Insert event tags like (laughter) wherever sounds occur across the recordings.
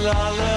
El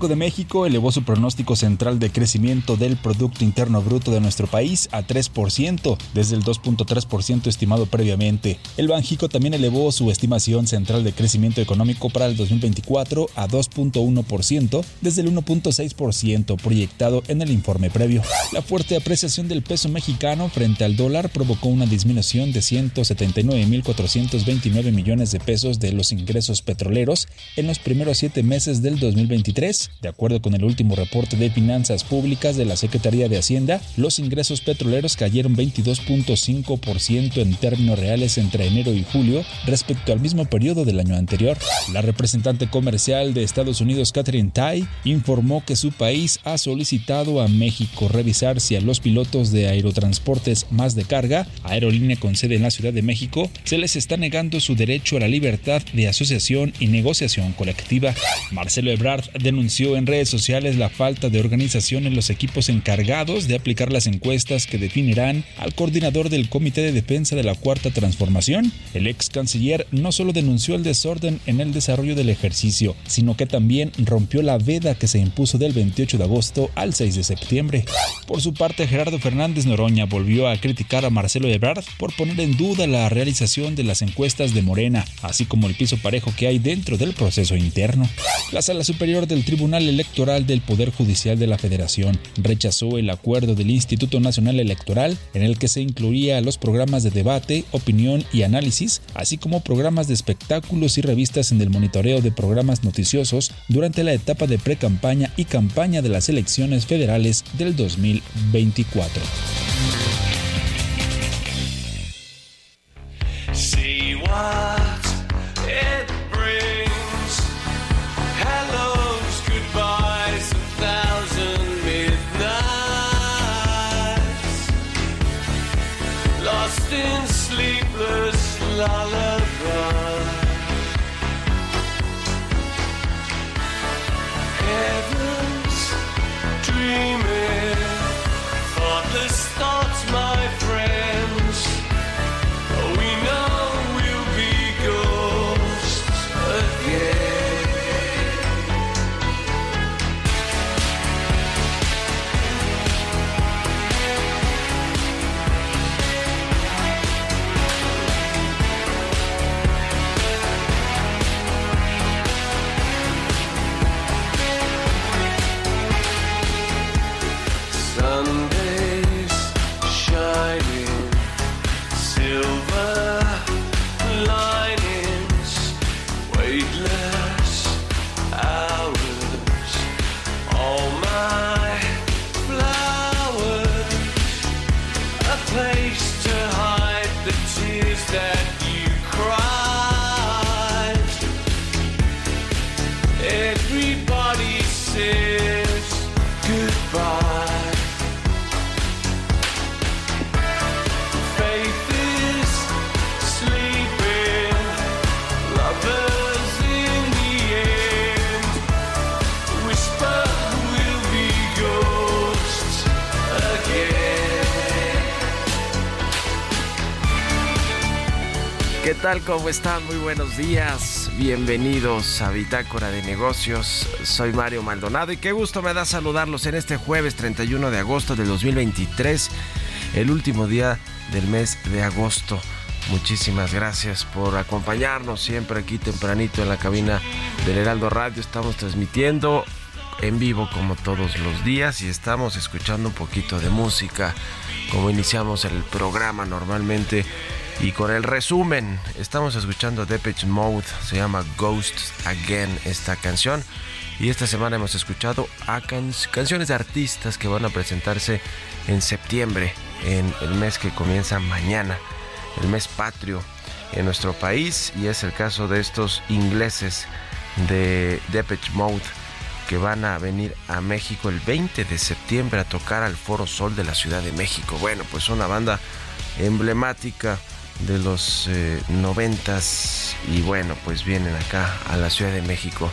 Banco de México elevó su pronóstico central de crecimiento del Producto Interno Bruto de nuestro país a 3%, desde el 2.3% estimado previamente. El Banjico también elevó su estimación central de crecimiento económico para el 2024 a 2.1%, desde el 1.6% proyectado en el informe previo. La fuerte apreciación del peso mexicano frente al dólar provocó una disminución de 179.429 millones de pesos de los ingresos petroleros en los primeros siete meses del 2023 2023. De acuerdo con el último reporte de finanzas públicas de la Secretaría de Hacienda, los ingresos petroleros cayeron 22.5% en términos reales entre enero y julio respecto al mismo periodo del año anterior. La representante comercial de Estados Unidos, Catherine Tai, informó que su país ha solicitado a México revisar si a los pilotos de aerotransportes más de carga, aerolínea con sede en la Ciudad de México, se les está negando su derecho a la libertad de asociación y negociación colectiva. Marcelo Ebrard denunció en redes sociales la falta de organización en los equipos encargados de aplicar las encuestas que definirán al coordinador del Comité de Defensa de la Cuarta Transformación. El ex canciller no solo denunció el desorden en el desarrollo del ejercicio, sino que también rompió la veda que se impuso del 28 de agosto al 6 de septiembre. Por su parte, Gerardo Fernández Noroña volvió a criticar a Marcelo Ebrard por poner en duda la realización de las encuestas de Morena, así como el piso parejo que hay dentro del proceso interno. La Sala Superior del Tribunal Electoral del Poder Judicial de la Federación rechazó el acuerdo del Instituto Nacional Electoral en el que se incluía los programas de debate, opinión y análisis, así como programas de espectáculos y revistas en el monitoreo de programas noticiosos durante la etapa de pre-campaña y campaña de las elecciones federales del 2024. ¿Cómo están? Muy buenos días. Bienvenidos a Bitácora de Negocios. Soy Mario Maldonado y qué gusto me da saludarlos en este jueves 31 de agosto del 2023, el último día del mes de agosto. Muchísimas gracias por acompañarnos siempre aquí tempranito en la cabina del Heraldo Radio. Estamos transmitiendo en vivo como todos los días y estamos escuchando un poquito de música como iniciamos el programa normalmente y con el resumen, estamos escuchando Depeche Mode, se llama Ghosts Again esta canción. Y esta semana hemos escuchado a canciones de artistas que van a presentarse en septiembre, en el mes que comienza mañana, el mes patrio en nuestro país. Y es el caso de estos ingleses de Depeche Mode que van a venir a México el 20 de septiembre a tocar al Foro Sol de la Ciudad de México. Bueno, pues una banda emblemática de los eh, noventas y bueno pues vienen acá a la Ciudad de México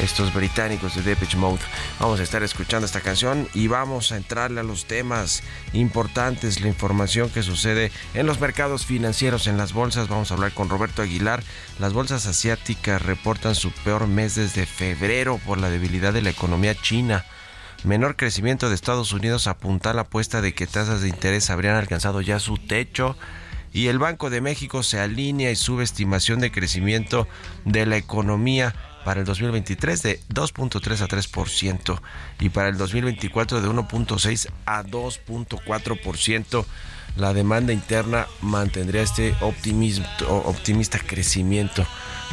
estos británicos de Depeche Mode. Vamos a estar escuchando esta canción y vamos a entrarle a los temas importantes, la información que sucede en los mercados financieros, en las bolsas. Vamos a hablar con Roberto Aguilar. Las bolsas asiáticas reportan su peor mes desde febrero por la debilidad de la economía china. Menor crecimiento de Estados Unidos apunta a la apuesta de que tasas de interés habrían alcanzado ya su techo y el Banco de México se alinea y sube estimación de crecimiento de la economía para el 2023 de 2.3 a 3% y para el 2024 de 1.6 a 2.4%. La demanda interna mantendría este optimista crecimiento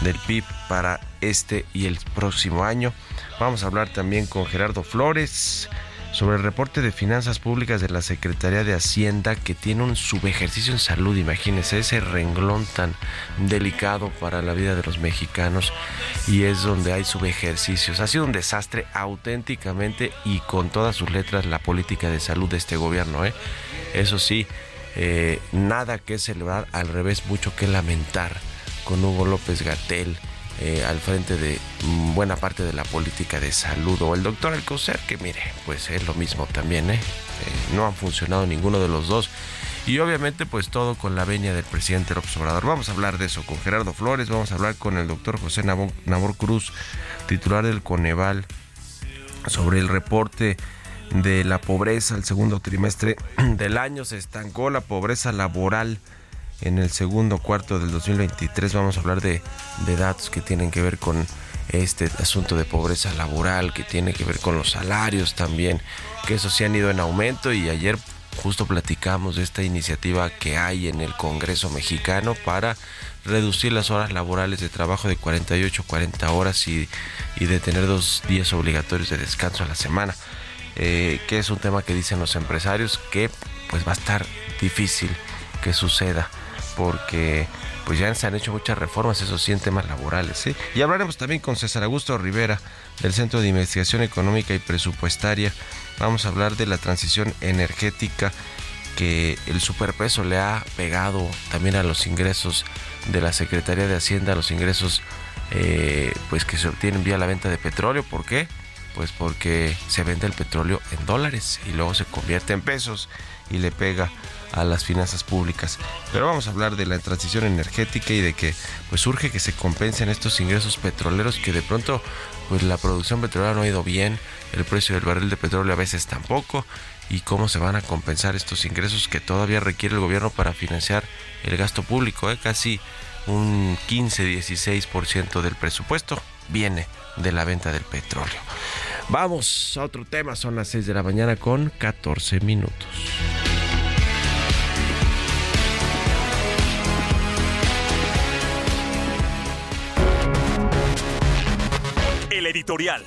del PIB para este y el próximo año. Vamos a hablar también con Gerardo Flores sobre el reporte de finanzas públicas de la Secretaría de Hacienda que tiene un subejercicio en salud, imagínense ese renglón tan delicado para la vida de los mexicanos y es donde hay subejercicios. Ha sido un desastre auténticamente y con todas sus letras la política de salud de este gobierno. ¿eh? Eso sí, eh, nada que celebrar, al revés, mucho que lamentar con Hugo López Gatel eh, al frente de mm, buena parte de la política de salud o el doctor Alcocer, que mire, pues es lo mismo también, ¿eh? ¿eh? no han funcionado ninguno de los dos. Y obviamente pues todo con la venia del presidente López Obrador. Vamos a hablar de eso con Gerardo Flores, vamos a hablar con el doctor José Nabor, Cruz, titular del Coneval, sobre el reporte de la pobreza el segundo trimestre (clears throat) del año. Se estancó la pobreza laboral en el segundo cuarto del 2023 vamos a hablar de, datos que tienen que ver con este asunto de pobreza laboral, que tiene que ver con los salarios también, que eso se han ido en aumento y ayer justo platicamos de esta iniciativa que hay en el Congreso mexicano para reducir las horas laborales de trabajo de 48 a 40 horas y, de tener dos días obligatorios de descanso a la semana, eh, que es un tema que dicen los empresarios que pues va a estar difícil que suceda porque pues ya se han hecho muchas reformas, eso sí, temas laborales. Y hablaremos también con César Augusto Rivera del Centro de Investigación Económica y Presupuestaria. Vamos a hablar de la transición energética que el superpeso le ha pegado también a los ingresos de la Secretaría de Hacienda, a los ingresos eh, pues que se obtienen vía la venta de petróleo. ¿Por qué? Pues porque se vende el petróleo en dólares y luego se convierte en pesos y le pega a las finanzas públicas. Pero vamos a hablar de la transición energética y de que pues surge que se compensen estos ingresos petroleros que de pronto pues la producción petrolera no ha ido bien, el precio del barril de petróleo a veces tampoco y cómo se van a compensar estos ingresos que todavía requiere el gobierno para financiar el gasto público, ¿eh? casi un 15-16% del presupuesto viene de la venta del petróleo. Vamos a otro tema, son las 6 de la mañana con 14 minutos. Editorial.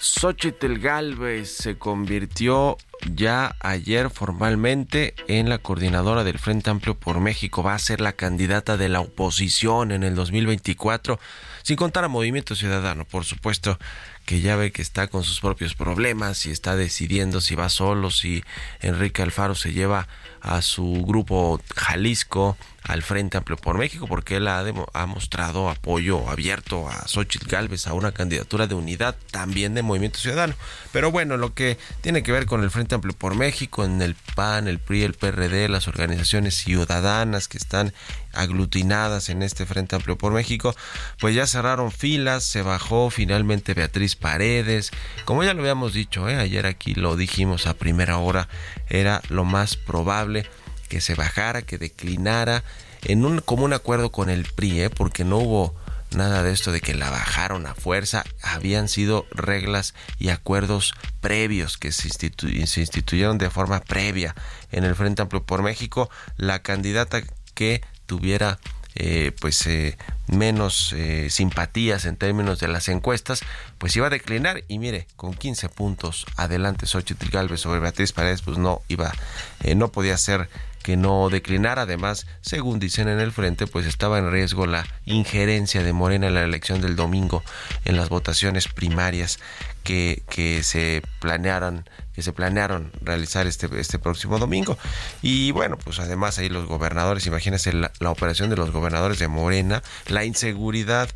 Xochitl Galvez se convirtió ya ayer formalmente en la coordinadora del Frente Amplio por México. Va a ser la candidata de la oposición en el 2024, sin contar a Movimiento Ciudadano, por supuesto, que ya ve que está con sus propios problemas y está decidiendo si va solo, si Enrique Alfaro se lleva a su grupo Jalisco al Frente Amplio por México porque él ha, ha mostrado apoyo abierto a Xochitl Galvez a una candidatura de unidad también de Movimiento Ciudadano. Pero bueno, lo que tiene que ver con el Frente Amplio por México, en el PAN, el PRI, el PRD, las organizaciones ciudadanas que están aglutinadas en este Frente Amplio por México, pues ya cerraron filas, se bajó finalmente Beatriz Paredes, como ya lo habíamos dicho, ¿eh? ayer aquí lo dijimos a primera hora, era lo más probable que se bajara, que declinara, en un común acuerdo con el PRI, ¿eh? porque no hubo nada de esto de que la bajaron a fuerza, habían sido reglas y acuerdos previos que se, instituyeron de forma previa en el Frente Amplio por México. La candidata que tuviera eh, pues eh, menos eh, simpatías en términos de las encuestas, pues iba a declinar y mire, con 15 puntos adelante Xochitl Galvez sobre Beatriz Paredes, pues no iba, no podía ser que no declinara. Además, según dicen en el frente, pues estaba en riesgo la injerencia de Morena en la elección del domingo en las votaciones primarias que, se planearan que se planearon realizar este, este próximo domingo. Y bueno, pues además ahí los gobernadores, imagínense la, operación de los gobernadores de Morena, la inseguridad,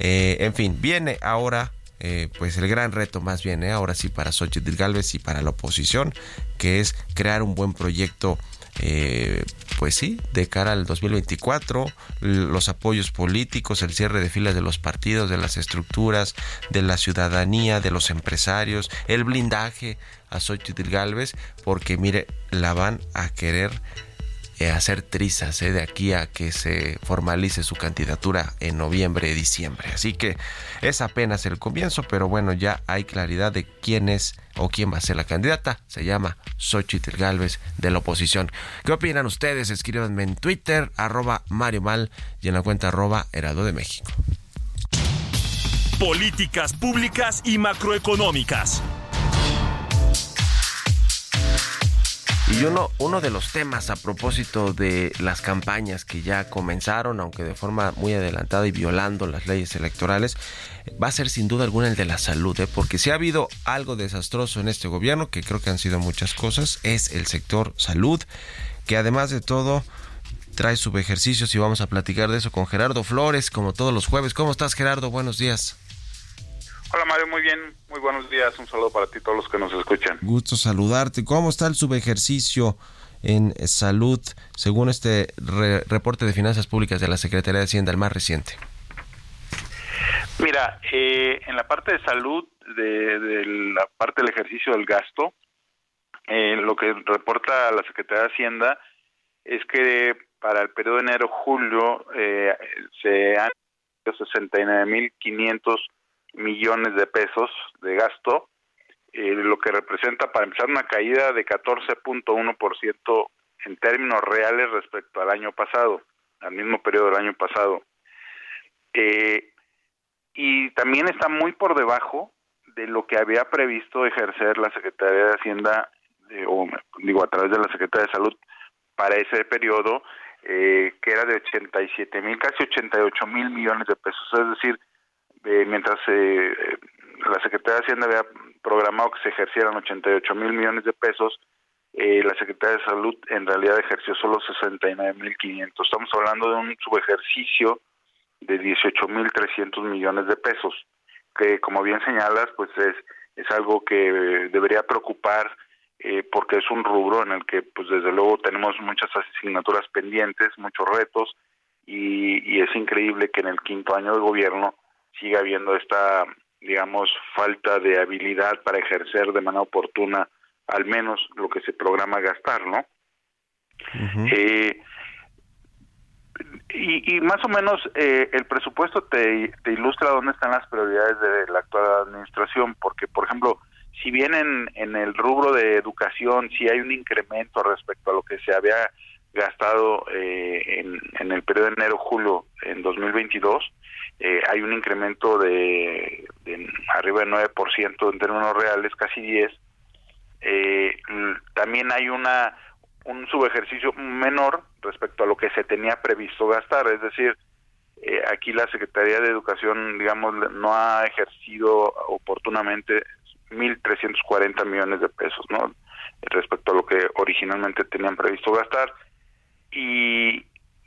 eh, en fin, viene ahora eh, pues el gran reto más bien, eh, ahora sí para Xochitl Galvez y para la oposición, que es crear un buen proyecto eh, pues sí, de cara al 2024, los apoyos políticos, el cierre de filas de los partidos, de las estructuras, de la ciudadanía, de los empresarios, el blindaje a Xochitl Galvez, porque mire, la van a querer eh, hacer trizas de aquí a que se formalice su candidatura en noviembre, diciembre. Así que es apenas el comienzo, pero bueno, ya hay claridad de quién es o quién va a ser la candidata. Se llama Xochitl Galvez de la oposición. ¿Qué opinan ustedes? Escríbanme en Twitter, arroba Mario Mal y en la cuenta arroba Heraldo de México. Políticas públicas y macroeconómicas. Y uno, uno de los temas a propósito de las campañas que ya comenzaron, aunque de forma muy adelantada y violando las leyes electorales, va a ser sin duda alguna el de la salud, ¿eh? porque si ha habido algo desastroso en este gobierno, que creo que han sido muchas cosas, es el sector salud, que además de todo trae subejercicios y vamos a platicar de eso con Gerardo Flores, como todos los jueves. ¿Cómo estás, Gerardo? Buenos días. Hola Mario, muy bien, muy buenos días, un saludo para ti todos los que nos escuchan. Gusto saludarte. ¿Cómo está el subejercicio en salud según este reporte de finanzas públicas de la Secretaría de Hacienda, el más reciente? Mira, eh, en la parte de salud, de, la parte del ejercicio del gasto, eh, lo que reporta la Secretaría de Hacienda es que para el periodo de enero-julio eh, se han 69.500 millones de pesos de gasto, eh, lo que representa para empezar una caída de 14.1% en términos reales respecto al año pasado, al mismo periodo del año pasado. Eh, y también está muy por debajo de lo que había previsto ejercer la Secretaría de Hacienda, eh, o digo, a través de la Secretaría de Salud para ese periodo, que era de 87 mil, casi 88 mil millones de pesos. Es decir, mientras eh, la Secretaría de Hacienda había programado que se ejercieran 88 mil millones de pesos, eh, la Secretaría de Salud en realidad ejerció solo 69 mil 500. Estamos hablando de un subejercicio de 18 mil 300 millones de pesos, que como bien señalas, pues es, es algo que debería preocupar eh, porque es un rubro en el que pues desde luego tenemos muchas asignaturas pendientes, muchos retos y, y es increíble que en el quinto año de gobierno siga habiendo esta, digamos, falta de habilidad para ejercer de manera oportuna al menos lo que se programa gastar, ¿no? eh, y, y, más o menos eh, el presupuesto te, te ilustra dónde están las prioridades de la actual administración, porque, por ejemplo, si bien en, en el rubro de educación sí hay un incremento respecto a lo que se había gastado eh, en, en el periodo de enero-julio en 2022, eh, hay un incremento de, arriba del 9% en términos reales, casi 10. Eh, también hay una un subejercicio menor respecto a lo que se tenía previsto gastar, es decir, eh, aquí la Secretaría de Educación, digamos, no ha ejercido oportunamente 1.340 millones de pesos, ¿no? Respecto a lo que originalmente tenían previsto gastar. Y,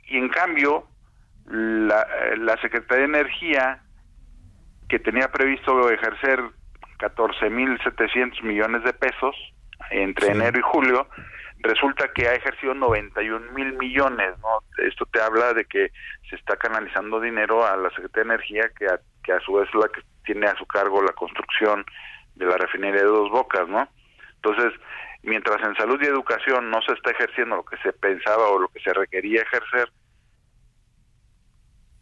y en cambio, la, la Secretaría de Energía, que tenía previsto ejercer 14.700 millones de pesos entre enero y julio, resulta que ha ejercido 91 mil millones, ¿no? Esto te habla de que se está canalizando dinero a la Secretaría de Energía, que a, que a su vez es la que tiene a su cargo la construcción de la refinería de Dos Bocas, ¿no? Entonces, mientras en salud y educación no se está ejerciendo lo que se pensaba o lo que se requería ejercer,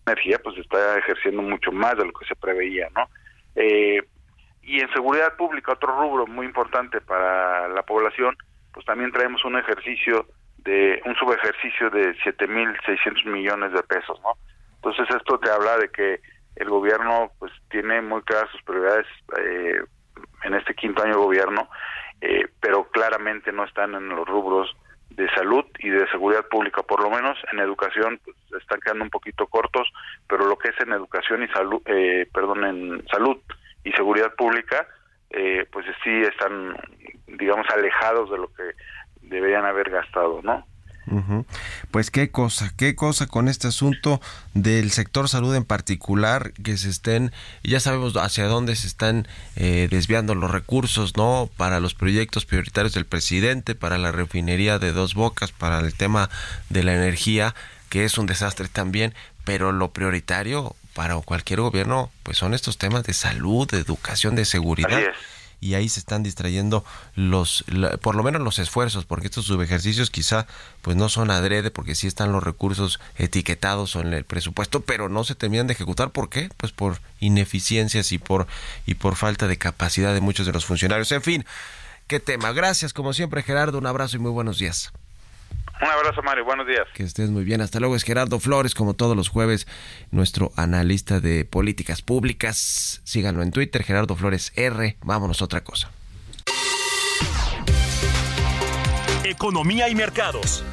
energía pues está ejerciendo mucho más de lo que se preveía, ¿no? Eh, y en seguridad pública, otro rubro muy importante para la población, pues también traemos un ejercicio de un subejercicio de 7.600 millones de pesos, ¿no? Entonces esto te habla de que el gobierno pues tiene muy claras sus prioridades eh, en este quinto año de gobierno, eh, pero claramente no están en los rubros de salud y de seguridad pública, por lo menos en educación pues, están quedando un poquito cortos, pero lo que es en educación y salud, eh, perdón, en salud y seguridad pública, eh, pues sí están, digamos, alejados de lo que deberían haber gastado, ¿no? Pues qué cosa, qué cosa con este asunto del sector salud en particular, que se estén, ya sabemos hacia dónde se están eh, desviando los recursos, ¿no? Para los proyectos prioritarios del presidente, para la refinería de dos bocas, para el tema de la energía, que es un desastre también, pero lo prioritario para cualquier gobierno, pues son estos temas de salud, de educación, de seguridad. Y ahí se están distrayendo los, por lo menos los esfuerzos, porque estos subejercicios quizá pues no son adrede, porque sí están los recursos etiquetados en el presupuesto, pero no se terminan de ejecutar. ¿Por qué? Pues por ineficiencias y por, y por falta de capacidad de muchos de los funcionarios. En fin, qué tema. Gracias, como siempre, Gerardo. Un abrazo y muy buenos días. Un abrazo, Mario. Buenos días. Que estés muy bien. Hasta luego. Es Gerardo Flores, como todos los jueves, nuestro analista de políticas públicas. Síganlo en Twitter, Gerardo Flores R. Vámonos a otra cosa. Economía y mercados.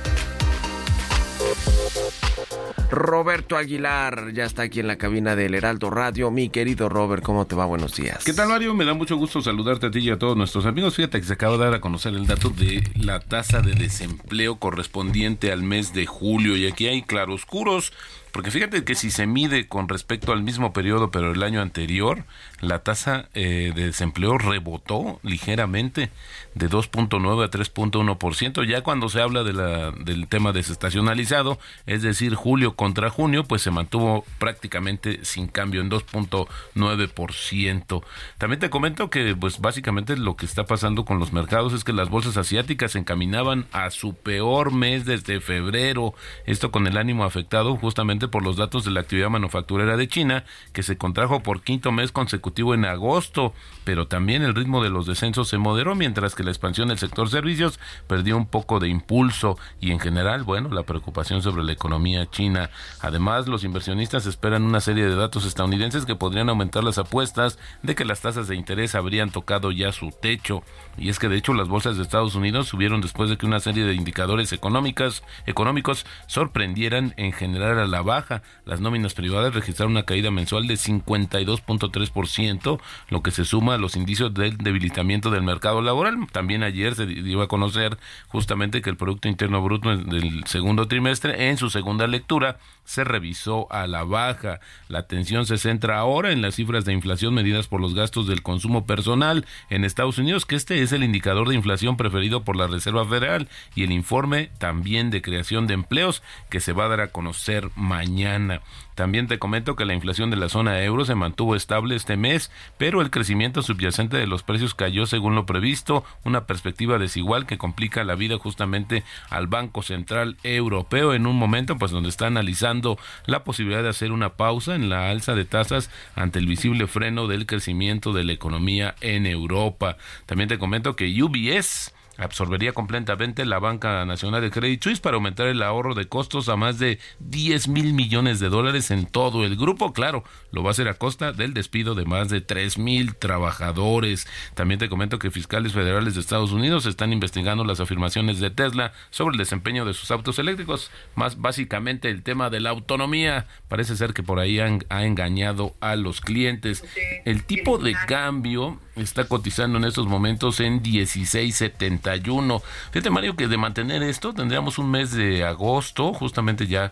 Roberto Aguilar ya está aquí en la cabina del Heraldo Radio. Mi querido Robert, ¿cómo te va? Buenos días. ¿Qué tal, Mario? Me da mucho gusto saludarte a ti y a todos nuestros amigos. Fíjate que se acaba de dar a conocer el dato de la tasa de desempleo correspondiente al mes de julio y aquí hay claroscuros porque fíjate que si se mide con respecto al mismo periodo, pero el año anterior, la tasa eh, de desempleo rebotó ligeramente de 2.9 a 3.1%. Ya cuando se habla de la, del tema desestacionalizado, es decir, julio contra junio, pues se mantuvo prácticamente sin cambio en 2.9%. También te comento que pues básicamente lo que está pasando con los mercados es que las bolsas asiáticas se encaminaban a su peor mes desde febrero. Esto con el ánimo afectado justamente por los datos de la actividad manufacturera de China, que se contrajo por quinto mes consecutivo en agosto, pero también el ritmo de los descensos se moderó, mientras que la expansión del sector servicios perdió un poco de impulso y en general, bueno, la preocupación sobre la economía china. Además, los inversionistas esperan una serie de datos estadounidenses que podrían aumentar las apuestas de que las tasas de interés habrían tocado ya su techo. Y es que de hecho las bolsas de Estados Unidos subieron después de que una serie de indicadores económicas, económicos sorprendieran en general a la baja. Las nóminas privadas registraron una caída mensual de 52.3%, lo que se suma a los indicios del debilitamiento del mercado laboral. También ayer se dio a conocer justamente que el Producto Interno Bruto del segundo trimestre, en su segunda lectura, se revisó a la baja. La atención se centra ahora en las cifras de inflación medidas por los gastos del consumo personal en Estados Unidos, que este es el indicador de inflación preferido por la Reserva Federal y el informe también de creación de empleos que se va a dar a conocer mañana. También te comento que la inflación de la zona euro se mantuvo estable este mes, pero el crecimiento subyacente de los precios cayó según lo previsto, una perspectiva desigual que complica la vida justamente al Banco Central Europeo en un momento pues donde está analizando la posibilidad de hacer una pausa en la alza de tasas ante el visible freno del crecimiento de la economía en Europa. También te comento que UBS absorbería completamente la Banca Nacional de Credit Suisse para aumentar el ahorro de costos a más de 10 mil millones de dólares en todo el grupo. Claro, lo va a hacer a costa del despido de más de 3 mil trabajadores. También te comento que fiscales federales de Estados Unidos están investigando las afirmaciones de Tesla sobre el desempeño de sus autos eléctricos. Más básicamente el tema de la autonomía. Parece ser que por ahí han, ha engañado a los clientes. El tipo de cambio está cotizando en estos momentos en 16.71. Fíjate Mario que de mantener esto tendríamos un mes de agosto, justamente ya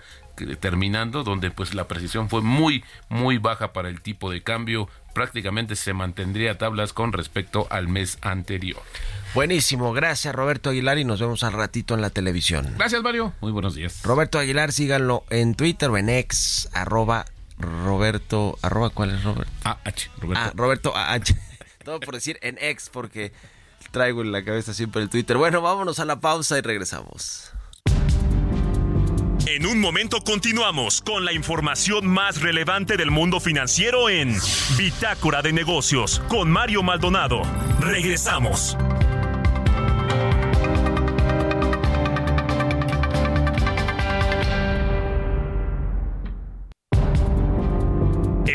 terminando, donde pues la precisión fue muy, muy baja para el tipo de cambio. Prácticamente se mantendría tablas con respecto al mes anterior. Buenísimo, gracias Roberto Aguilar y nos vemos al ratito en la televisión. Gracias Mario, muy buenos días. Roberto Aguilar, síganlo en Twitter o en ex, arroba Roberto, arroba cuál es Roberto? AH, Roberto. Ah, Roberto AH. Todo por decir en ex, porque traigo en la cabeza siempre el Twitter. Bueno, vámonos a la pausa y regresamos. En un momento continuamos con la información más relevante del mundo financiero en Bitácora de Negocios con Mario Maldonado. Regresamos.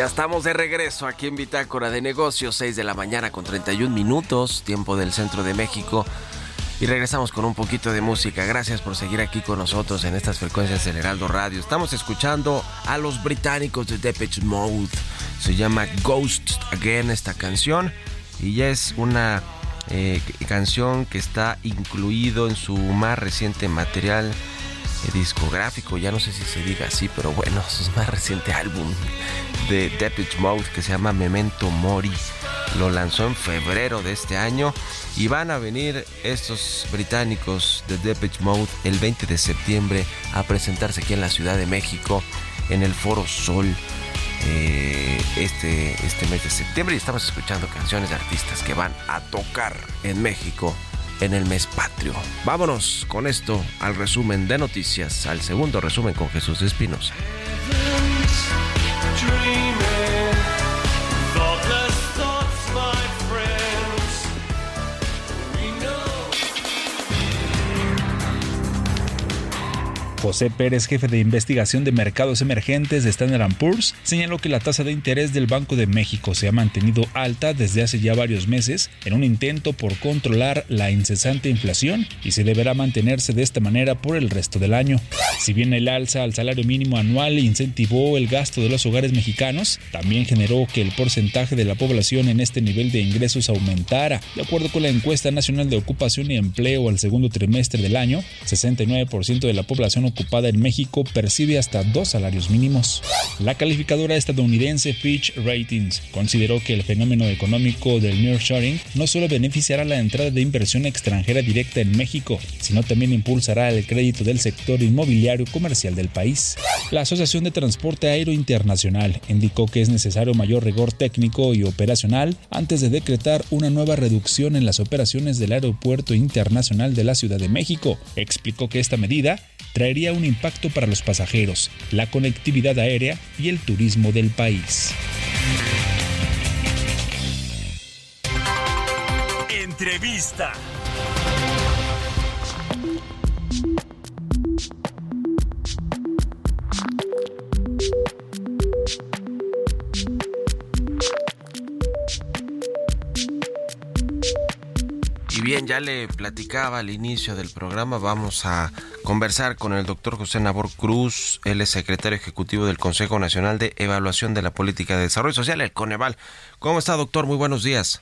Ya estamos de regreso aquí en Bitácora de Negocios, 6 de la mañana con 31 minutos, tiempo del centro de México. Y regresamos con un poquito de música. Gracias por seguir aquí con nosotros en estas frecuencias del Heraldo Radio. Estamos escuchando a los británicos de Depeche Mode. Se llama Ghost Again esta canción. Y ya es una eh, canción que está incluido en su más reciente material discográfico, ya no sé si se diga así, pero bueno, (laughs) su más reciente álbum de Depeche Mode que se llama Memento Mori. Lo lanzó en febrero de este año y van a venir estos británicos de Depeche Mode el 20 de septiembre a presentarse aquí en la Ciudad de México en el Foro Sol eh, este, este mes de septiembre y estamos escuchando canciones de artistas que van a tocar en México en el mes patrio. Vámonos con esto al resumen de noticias, al segundo resumen con Jesús Espinosa. José Pérez, jefe de investigación de mercados emergentes de Standard Poor's, señaló que la tasa de interés del Banco de México se ha mantenido alta desde hace ya varios meses en un intento por controlar la incesante inflación y se deberá mantenerse de esta manera por el resto del año. Si bien el alza al salario mínimo anual incentivó el gasto de los hogares mexicanos, también generó que el porcentaje de la población en este nivel de ingresos aumentara. De acuerdo con la encuesta nacional de ocupación y empleo al segundo trimestre del año, 69% de la población ocupada en México percibe hasta dos salarios mínimos. La calificadora estadounidense Fitch Ratings consideró que el fenómeno económico del nearshoring no solo beneficiará la entrada de inversión extranjera directa en México, sino también impulsará el crédito del sector inmobiliario comercial del país. La Asociación de Transporte Aéreo Internacional indicó que es necesario mayor rigor técnico y operacional antes de decretar una nueva reducción en las operaciones del Aeropuerto Internacional de la Ciudad de México. Explicó que esta medida traería un impacto para los pasajeros, la conectividad aérea y el turismo del país. Entrevista. Bien, ya le platicaba al inicio del programa, vamos a conversar con el doctor José Nabor Cruz, él es secretario ejecutivo del Consejo Nacional de Evaluación de la Política de Desarrollo Social, el Coneval. ¿Cómo está, doctor? Muy buenos días.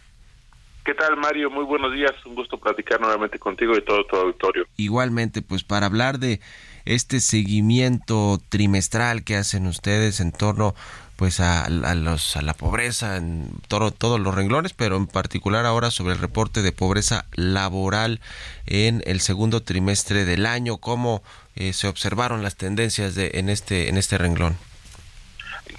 ¿Qué tal, Mario? Muy buenos días. Un gusto platicar nuevamente contigo y todo tu auditorio. Igualmente, pues para hablar de este seguimiento trimestral que hacen ustedes en torno pues a, a los a la pobreza en todo, todos los renglones, pero en particular ahora sobre el reporte de pobreza laboral en el segundo trimestre del año, cómo eh, se observaron las tendencias de en este en este renglón.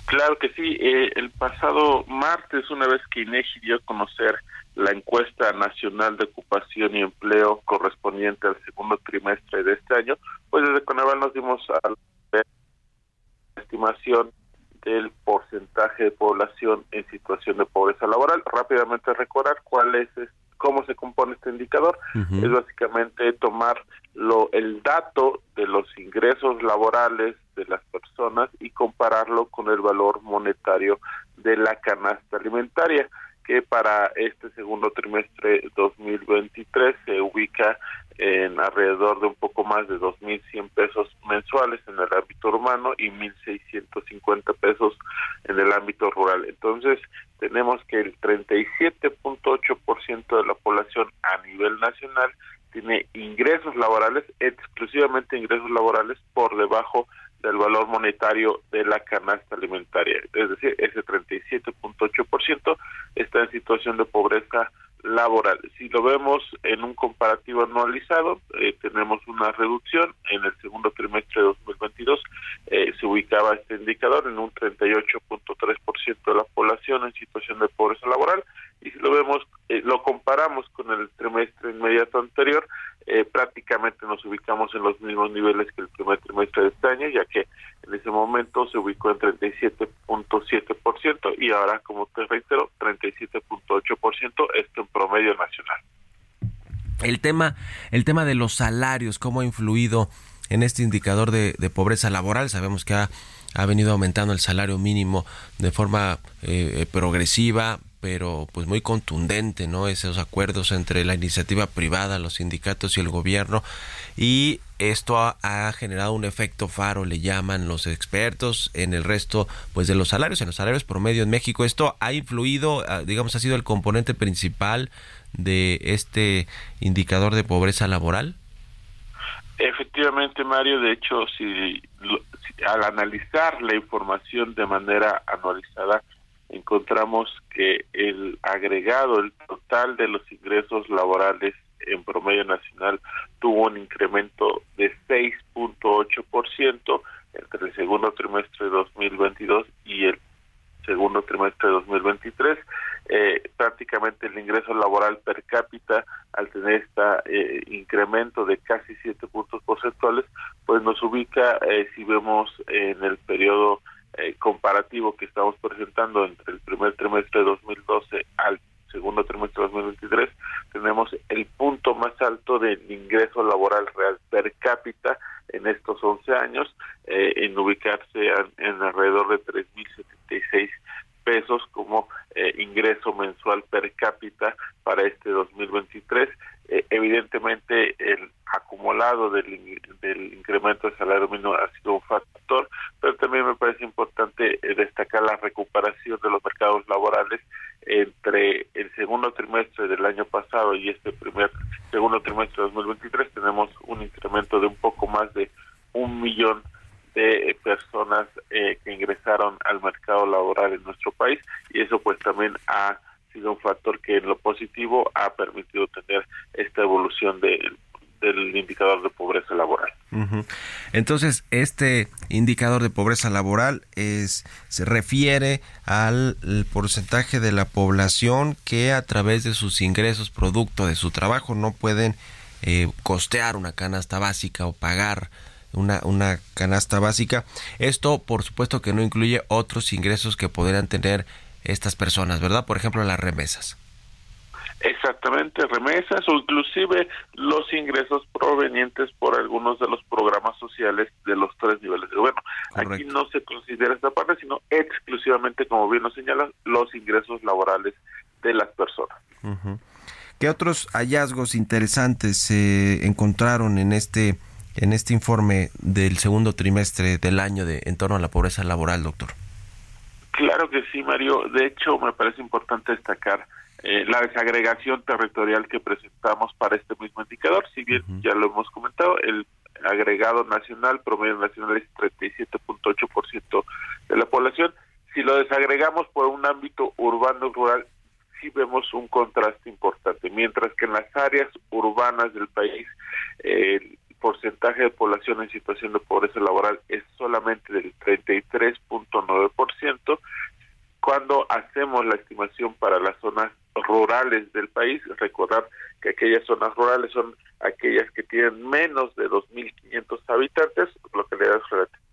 Claro que sí. Eh, el pasado martes, una vez que INEGI dio a conocer la encuesta nacional de ocupación y empleo correspondiente al segundo trimestre de este año, pues desde Coneval nos dimos a la estimación del porcentaje de población en situación de pobreza laboral. Rápidamente recordar cuál es, cómo se compone este indicador. Es básicamente tomar lo, el dato de los ingresos laborales de las personas y compararlo con el valor monetario de la canasta alimentaria que para este segundo trimestre 2023 se ubica en alrededor de un poco más de 2.100 pesos mensuales en el ámbito urbano y 1.650 pesos en el ámbito rural. Entonces, tenemos que el 37.8% de la población a nivel nacional tiene ingresos laborales, exclusivamente ingresos laborales por debajo del valor monetario de la canasta alimentaria. Es decir, ese 37.8% está en situación de pobreza laboral. Si lo vemos en un comparativo anualizado, eh, tenemos una reducción. En el segundo trimestre de 2022 eh, se ubicaba este indicador en un 38.3% de la población en situación de pobreza laboral. Y si lo vemos, eh, lo comparamos con el trimestre inmediato anterior, eh, prácticamente nos ubicamos en los mismos niveles que el primer trimestre de este año, ya que en ese momento se ubicó en 37.7% y ahora, como te reitero, 37.8%, esto en promedio nacional. El tema, el tema de los salarios, cómo ha influido en este indicador de, pobreza laboral. Sabemos que ha, ha, venido aumentando el salario mínimo de forma eh, progresiva, pero pues muy contundente, ¿no? Esos acuerdos entre la iniciativa privada, los sindicatos y el gobierno y esto ha, generado un efecto faro, le llaman los expertos, en el resto pues de los salarios, en los salarios promedio en México. Esto ha influido, ah, digamos, ha sido el componente principal de este indicador de pobreza laboral. Efectivamente, Mario, de hecho, si, si al analizar la información de manera anualizada, encontramos que el agregado, el total de los ingresos laborales en promedio nacional tuvo un incremento de 6.8% entre el segundo trimestre de 2022 y el segundo trimestre de 2023. Eh, prácticamente el ingreso laboral per cápita, al tener este eh, incremento de casi 7 puntos porcentuales, pues nos ubica, eh, si vemos en el periodo eh, comparativo que estamos presentando entre el primer trimestre de 2012 al segundo trimestre de 2023, tenemos el punto más alto del ingreso laboral real per cápita en estos 11 años, eh, en ubicarse en, alrededor de 3.076 pesos como eh, ingreso mensual per cápita para este 2023. Eh, evidentemente el acumulado del, del incremento del salario mínimo ha sido un factor, pero también me parece importante eh, destacar la recuperación de los mercados laborales entre el segundo trimestre del año pasado y este primer segundo trimestre de 2023 tenemos un incremento de un poco más de un millón de personas eh, que ingresaron al mercado laboral en nuestro país y eso pues también ha sido un factor que en lo positivo ha permitido tener esta evolución de, del indicador de pobreza laboral. Uh. Entonces, este indicador de pobreza laboral es se refiere al porcentaje de la población que a través de sus ingresos producto de su trabajo no pueden eh, costear una canasta básica o pagar una, una canasta básica. Esto, por supuesto, que no incluye otros ingresos que podrían tener estas personas, ¿verdad? Por ejemplo, las remesas. Exactamente, remesas o inclusive los ingresos provenientes por algunos de los programas sociales de los tres niveles de gobierno. Correcto. Aquí no se considera esta parte, sino exclusivamente, como bien lo señalan, los ingresos laborales de las personas. Uh -huh. ¿Qué otros hallazgos interesantes se encontraron en este en este informe del segundo trimestre del año de en torno a la pobreza laboral, doctor? Claro que sí, Mario. De hecho, me parece importante destacar eh, la desagregación territorial que presentamos para este mismo indicador. Si bien uh -huh. ya lo hemos comentado, el agregado nacional, promedio nacional es 37.8% de la población. Si lo desagregamos por un ámbito urbano y rural, sí vemos un contraste importante. Mientras que en las áreas urbanas del país, eh, porcentaje de población en situación de pobreza laboral es solamente del 33.9%, cuando hacemos la estimación para las zonas rurales del país, recordar que aquellas zonas rurales son aquellas que tienen menos de 2.500 habitantes, localidades relativas.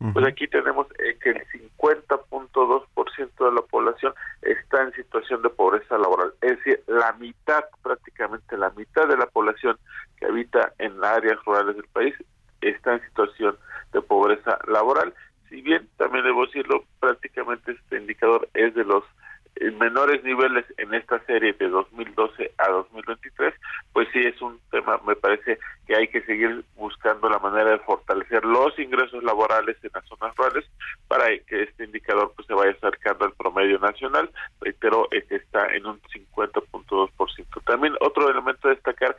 Uh -huh. Pues aquí tenemos eh, que el 50.2% de la población está en situación de pobreza laboral. Es decir, la mitad, prácticamente la mitad de la población que habita en áreas rurales del país está en situación de pobreza laboral. Si bien, también debo decirlo, prácticamente este indicador es de los menores niveles en esta serie de 2012 a 2023, pues sí es un tema, me parece que hay que seguir buscando la manera de fortalecer los ingresos laborales en las zonas rurales para que este indicador pues se vaya acercando al promedio nacional, reitero, que está en un 50.2%. También otro elemento a destacar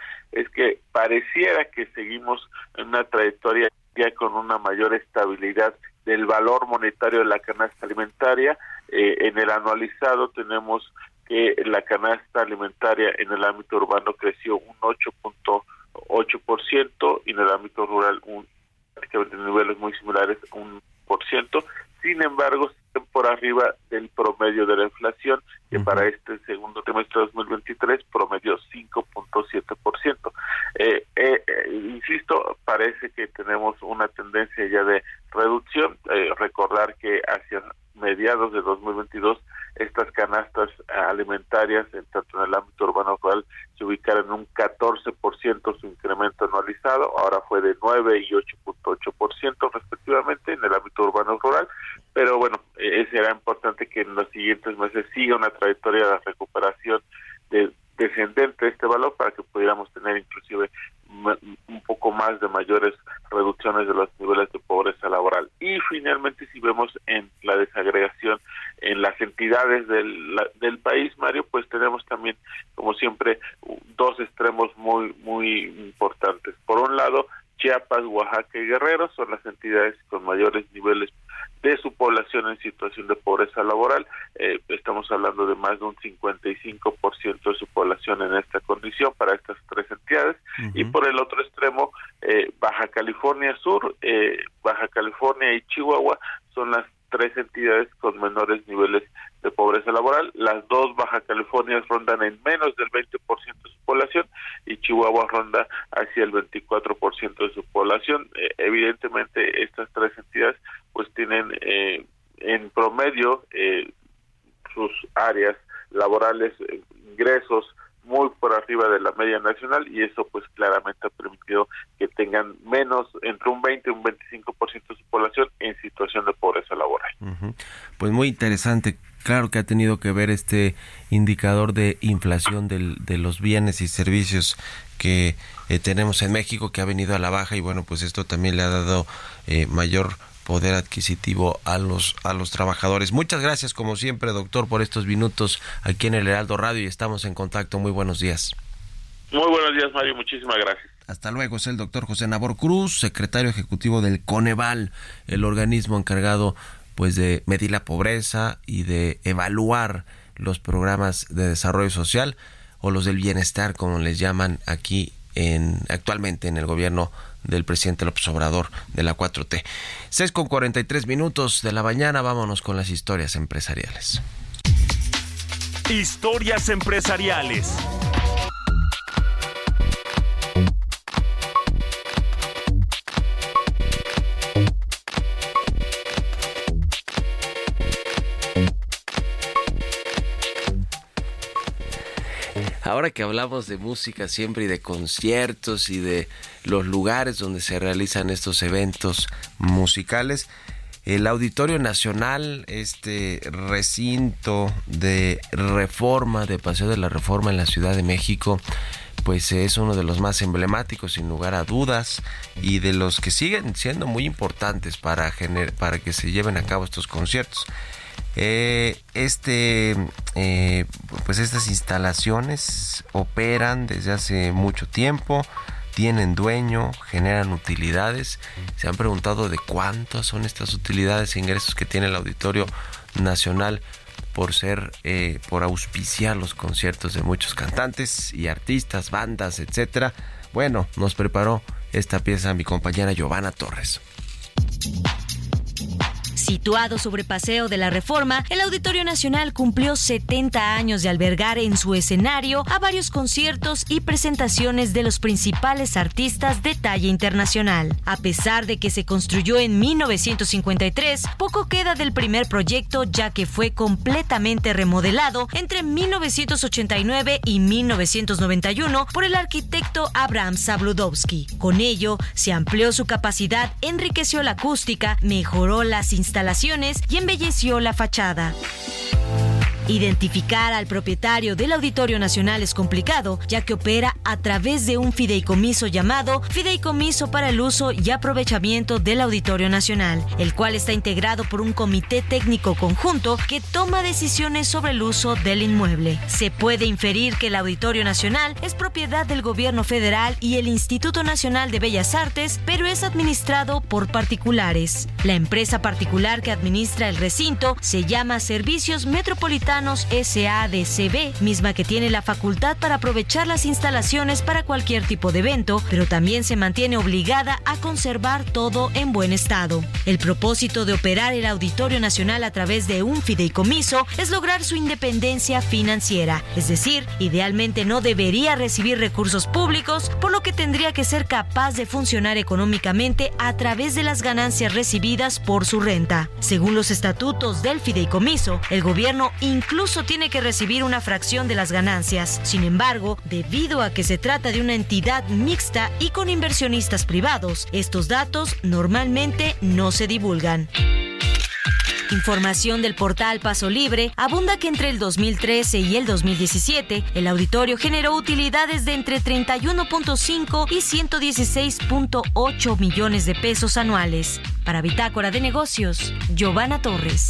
pareciera que seguimos en una trayectoria ya con una mayor estabilidad del valor monetario de la canasta alimentaria. Eh, en el anualizado tenemos que la canasta alimentaria en el ámbito urbano creció un 8.8% y en el ámbito rural un prácticamente niveles muy similares, un por ciento. Sin embargo, por arriba del promedio de la inflación, que para este segundo trimestre de 2023 promedió 5.7%. Eh, eh, eh, insisto, parece que tenemos una tendencia ya de reducción. Eh, recordar que hacia mediados de 2022 estas canastas alimentarias, en tanto en el ámbito urbano rural, se ubicaron en un 14% su incremento anualizado, ahora fue de 9 y 8.8% respectivamente en el ámbito urbano rural, pero bueno, eh, será importante que en los siguientes meses siga una trayectoria de recuperación de descendente de este valor para que pudiéramos tener inclusive un poco más de mayores reducciones de los niveles de pobreza laboral. Y finalmente, si vemos en la desagregación en las entidades del, del país, Mario, pues tenemos también, como siempre, dos extremos muy, muy importantes. Por un lado, Chiapas, Oaxaca y Guerrero son las entidades con mayores niveles de su población en situación de pobreza laboral. Eh, estamos hablando de más de un 55% de su población en esta condición para estas tres entidades. Y por el otro extremo, eh, Baja California Sur, California y Chihuahua son las tres entidades con menores niveles de pobreza laboral. Las dos Baja California rondan en menos del 20% de su población y Chihuahua ronda hacia el 24% de su población. Eh, evidentemente, estas tres entidades pues tienen eh, en promedio eh, sus áreas laborales, ingresos muy por arriba de la media nacional y eso pues claramente ha permitido que tengan menos, entre un 20 y un 25% de su población en situación de pobreza laboral. Pues muy interesante. Claro que ha tenido que ver este indicador de inflación del, de los bienes y servicios que eh, tenemos en México, que ha venido a la baja y bueno, pues esto también le ha dado eh, mayor poder adquisitivo a los a los trabajadores. Muchas gracias como siempre, doctor, por estos minutos aquí en el Heraldo Radio y estamos en contacto. Muy buenos días. Muy buenos días, Mario. Muchísimas gracias. Hasta luego, es el doctor José Nabor Cruz, secretario ejecutivo del Coneval, el organismo encargado pues de medir la pobreza y de evaluar los programas de desarrollo social o los del bienestar, como les llaman aquí en actualmente en el gobierno del presidente López Obrador de la 4T. 6 con 43 minutos de la mañana, vámonos con las historias empresariales. Historias empresariales. Ahora que hablamos de música siempre y de conciertos y de los lugares donde se realizan estos eventos musicales, el Auditorio Nacional, este recinto de reforma, de Paseo de la Reforma en la Ciudad de México, pues es uno de los más emblemáticos sin lugar a dudas y de los que siguen siendo muy importantes para, para que se lleven a cabo estos conciertos. Eh, este, eh, pues estas instalaciones operan desde hace mucho tiempo, tienen dueño, generan utilidades. Se han preguntado de cuántas son estas utilidades e ingresos que tiene el Auditorio Nacional por ser, eh, por auspiciar los conciertos de muchos cantantes y artistas, bandas, etcétera. Bueno, nos preparó esta pieza mi compañera Giovanna Torres. Situado sobre Paseo de la Reforma, el Auditorio Nacional cumplió 70 años de albergar en su escenario a varios conciertos y presentaciones de los principales artistas de talla internacional. A pesar de que se construyó en 1953, poco queda del primer proyecto ya que fue completamente remodelado entre 1989 y 1991 por el arquitecto Abraham Sabludowski. Con ello, se amplió su capacidad, enriqueció la acústica, mejoró las instalaciones y embelleció la fachada. Identificar al propietario del Auditorio Nacional es complicado, ya que opera a través de un fideicomiso llamado Fideicomiso para el Uso y Aprovechamiento del Auditorio Nacional, el cual está integrado por un comité técnico conjunto que toma decisiones sobre el uso del inmueble. Se puede inferir que el Auditorio Nacional es propiedad del gobierno federal y el Instituto Nacional de Bellas Artes, pero es administrado por particulares. La empresa particular que administra el recinto se llama Servicios Metropolitanos SADCB, misma que tiene la facultad para aprovechar las instalaciones para cualquier tipo de evento, pero también se mantiene obligada a conservar todo en buen estado. El propósito de operar el Auditorio Nacional a través de un fideicomiso es lograr su independencia financiera, es decir, idealmente no debería recibir recursos públicos, por lo que tendría que ser capaz de funcionar económicamente a través de las ganancias recibidas por su renta. Según los estatutos del fideicomiso, el gobierno incluso tiene que recibir una fracción de las ganancias. Sin embargo, debido a que se trata de una entidad mixta y con inversionistas privados, estos datos normalmente no se divulgan. Información del portal Paso Libre abunda que entre el 2013 y el 2017 el auditorio generó utilidades de entre 31.5 y 116.8 millones de pesos anuales. Para Bitácora de Negocios, Giovanna Torres.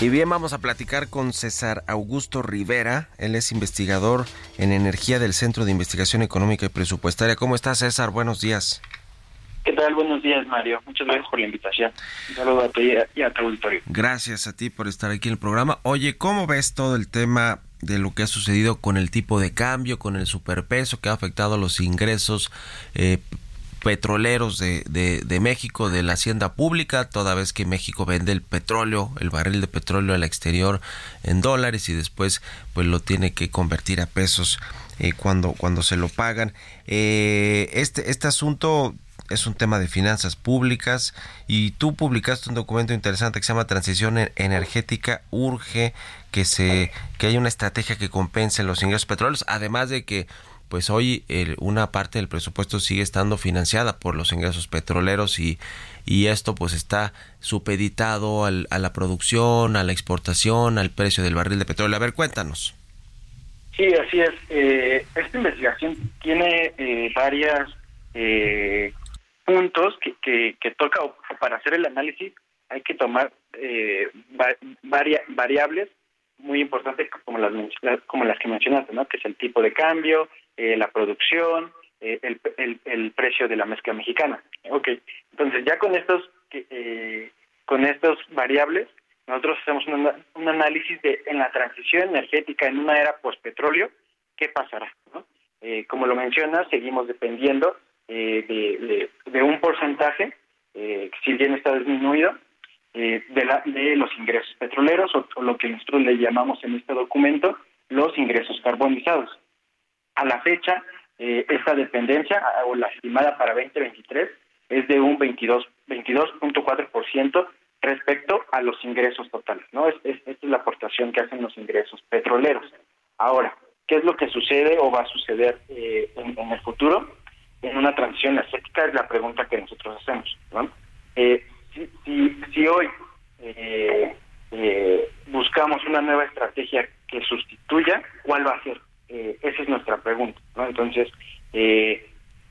Y bien, vamos a platicar con César Augusto Rivera. Él es investigador en energía del Centro de Investigación Económica y Presupuestaria. ¿Cómo estás, César? Buenos días. ¿Qué tal? Buenos días, Mario. Muchas gracias por la invitación. Un saludo a ti y a tu auditorio. Gracias a ti por estar aquí en el programa. Oye, ¿cómo ves todo el tema de lo que ha sucedido con el tipo de cambio, con el superpeso que ha afectado los ingresos eh, petroleros de, de, México, de la hacienda pública, toda vez que México vende el petróleo, el barril de petróleo al exterior en dólares y después pues lo tiene que convertir a pesos eh, cuando, cuando se lo pagan. Eh, este, este asunto es un tema de finanzas públicas y tú publicaste un documento interesante que se llama Transición Energética Urge que se que haya una estrategia que compense los ingresos petroleros, además de que pues hoy el, una parte del presupuesto sigue estando financiada por los ingresos petroleros y, y esto pues está supeditado al, a la producción, a la exportación, al precio del barril de petróleo. A ver, cuéntanos. Sí, así es. Eh, esta investigación tiene eh, varias eh, puntos que, que, que, toca para hacer el análisis hay que tomar eh, varia, variables muy importantes como las como las que mencionaste, ¿no? Que es el tipo de cambio, eh, la producción, eh, el, el, el, precio de la mezcla mexicana. Okay. Entonces ya con estos eh, con estos variables nosotros hacemos un, un, análisis de en la transición energética en una era postpetróleo qué pasará. ¿no? Eh, como lo menciona, seguimos dependiendo eh, de, de, un porcentaje, eh, si bien está disminuido, de, la, de los ingresos petroleros o lo que nosotros le llamamos en este documento los ingresos carbonizados. A la fecha, eh, esta dependencia, o la estimada para 2023, es de un 22, 22.4% respecto a los ingresos totales. ¿no? Es, es, esta es la aportación que hacen los ingresos petroleros. Ahora, ¿qué es lo que sucede o va a suceder eh, en, en, el futuro? En una transición energética es la pregunta que nosotros hacemos. ¿no? Eh, si, si, si, hoy eh, buscamos una nueva estrategia que sustituya, ¿cuál va a ser? Eh, esa es nuestra pregunta, ¿no? Entonces, eh,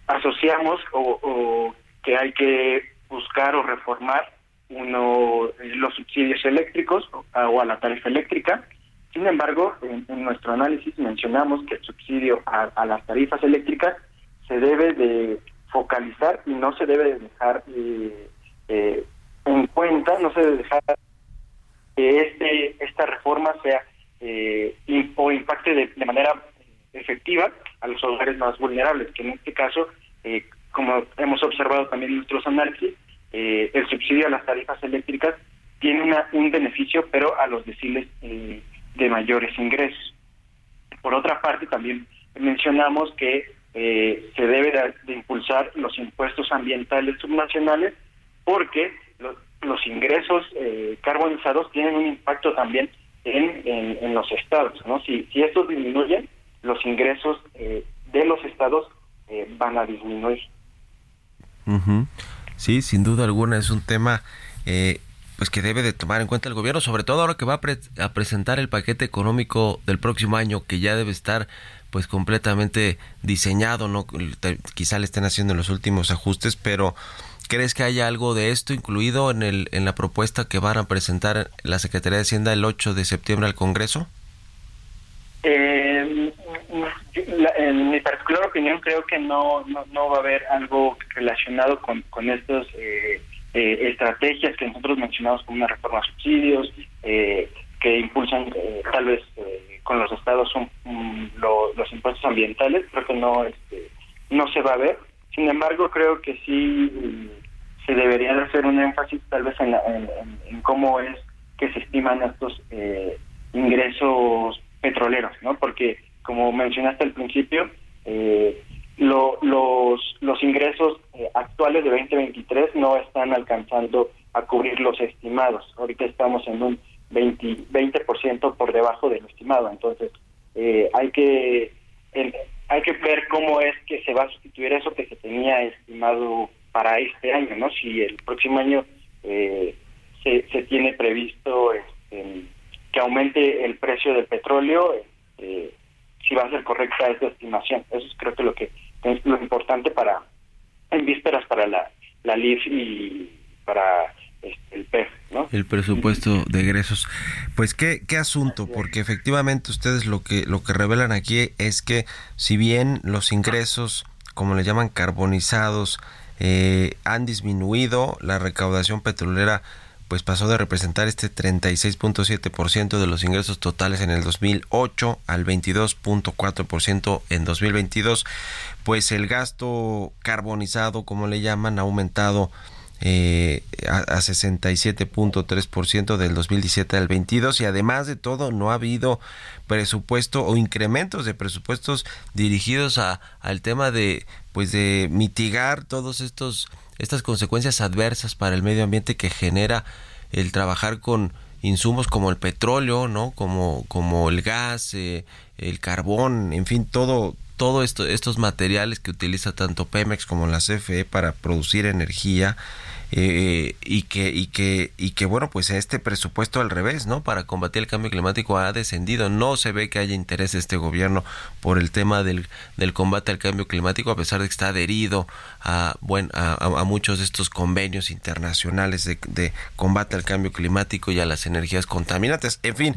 asociamos o, o, que hay que buscar o reformar uno los subsidios eléctricos o, o a la tarifa eléctrica. Sin embargo, en, nuestro análisis mencionamos que el subsidio a, las tarifas eléctricas se debe de focalizar y no se debe de dejar eh, en cuenta, no se debe dejar que este esta reforma sea eh, o impacte de, manera efectiva a los hogares más vulnerables, que en este caso, eh, como hemos observado también en nuestros análisis, eh, el subsidio a las tarifas eléctricas tiene una, un beneficio, pero a los deciles eh, de mayores ingresos. Por otra parte, también mencionamos que eh, se debe de, de impulsar los impuestos ambientales subnacionales porque los, los ingresos eh, carbonizados tienen un impacto también en, en, los estados. ¿no? Si, si estos disminuyen, los ingresos eh, de los estados eh, van a disminuir. Sí, sin duda alguna es un tema eh, pues que debe de tomar en cuenta el gobierno, sobre todo ahora que va a, pre- a presentar el paquete económico del próximo año, que ya debe estar pues completamente diseñado, no quizá le estén haciendo los últimos ajustes, pero ¿crees que haya algo de esto incluido en el en la propuesta que van a presentar la Secretaría de Hacienda el 8 de septiembre al Congreso? Eh, la- en mi particular opinión creo que no, no, no va a haber algo relacionado con, con estas eh, eh, estrategias que nosotros mencionamos como una reforma a subsidios, eh, que impulsan eh, tal vez eh, con los estados un- lo- los impuestos ambientales, creo que no, este, no se va a ver. Sin embargo, creo que sí se debería de hacer un énfasis tal vez en, la- en- en cómo es que se estiman estos eh, ingresos petroleros, ¿no? Porque como mencionaste al principio, eh, lo- los, los ingresos eh, actuales de 2023 no están alcanzando a cubrir los estimados. Ahorita estamos en un 20, 20% por debajo del estimado. Entonces, eh, hay que el- hay que ver cómo es que se va a sustituir eso que se tenía estimado para este año, ¿no? Si el próximo año eh, se, se tiene previsto este, que aumente el precio del petróleo, este, si va a ser correcta esa estimación. Eso es creo que lo que es lo importante para en vísperas para la, la LIF y para este, el PEF, ¿no? El presupuesto de egresos. Pues qué, qué asunto, porque efectivamente ustedes lo que, lo que revelan aquí es que si bien los ingresos, como le llaman carbonizados, eh, han disminuido, la recaudación petrolera pues pasó de representar este 36.7% de los ingresos totales en el 2008 al 22.4% en 2022, pues el gasto carbonizado, como le llaman, ha aumentado eh, a, a 67.3% del 2017 al 22 y además de todo no ha habido presupuesto o incrementos de presupuestos dirigidos a al tema de pues de mitigar todos estos estas consecuencias adversas para el medio ambiente que genera el trabajar con insumos como el petróleo, ¿no? Como como el gas, eh, el carbón, en fin, todo todo esto estos materiales que utiliza tanto Pemex como la CFE para producir energía eh, y que y que y que bueno pues este presupuesto al revés no para combatir el cambio climático ha descendido. No se ve que haya interés de este gobierno por el tema del, del combate al cambio climático a pesar de que está adherido a bueno a, muchos de estos convenios internacionales de, de combate al cambio climático y a las energías contaminantes. En fin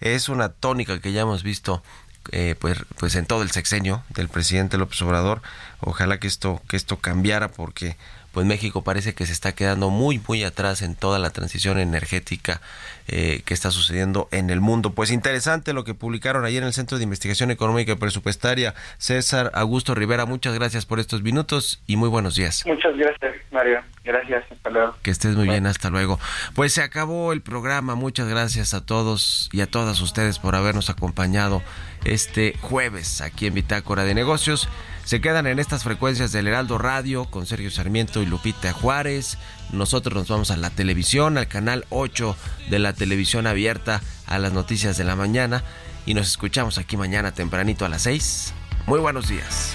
es una tónica que ya hemos visto eh, pues, pues en todo el sexenio del presidente López Obrador. Ojalá que esto, que esto cambiara porque pues México parece que se está quedando muy muy atrás en toda la transición energética eh, que está sucediendo en el mundo. Pues interesante lo que publicaron ayer en el Centro de Investigación Económica y Presupuestaria. César Augusto Rivera, muchas gracias por estos minutos y muy buenos días. Muchas gracias, Mario. Gracias. Hasta luego. Que estés muy bien, hasta luego. Pues se acabó el programa. Muchas gracias a todos y a todas ustedes por habernos acompañado este jueves aquí en Bitácora de Negocios. Se quedan en estas frecuencias del Heraldo Radio con Sergio Sarmiento y Lupita Juárez. Nosotros nos vamos a la televisión, al canal 8 de la televisión abierta a las noticias de la mañana y nos escuchamos aquí mañana tempranito a las 6. Muy buenos días.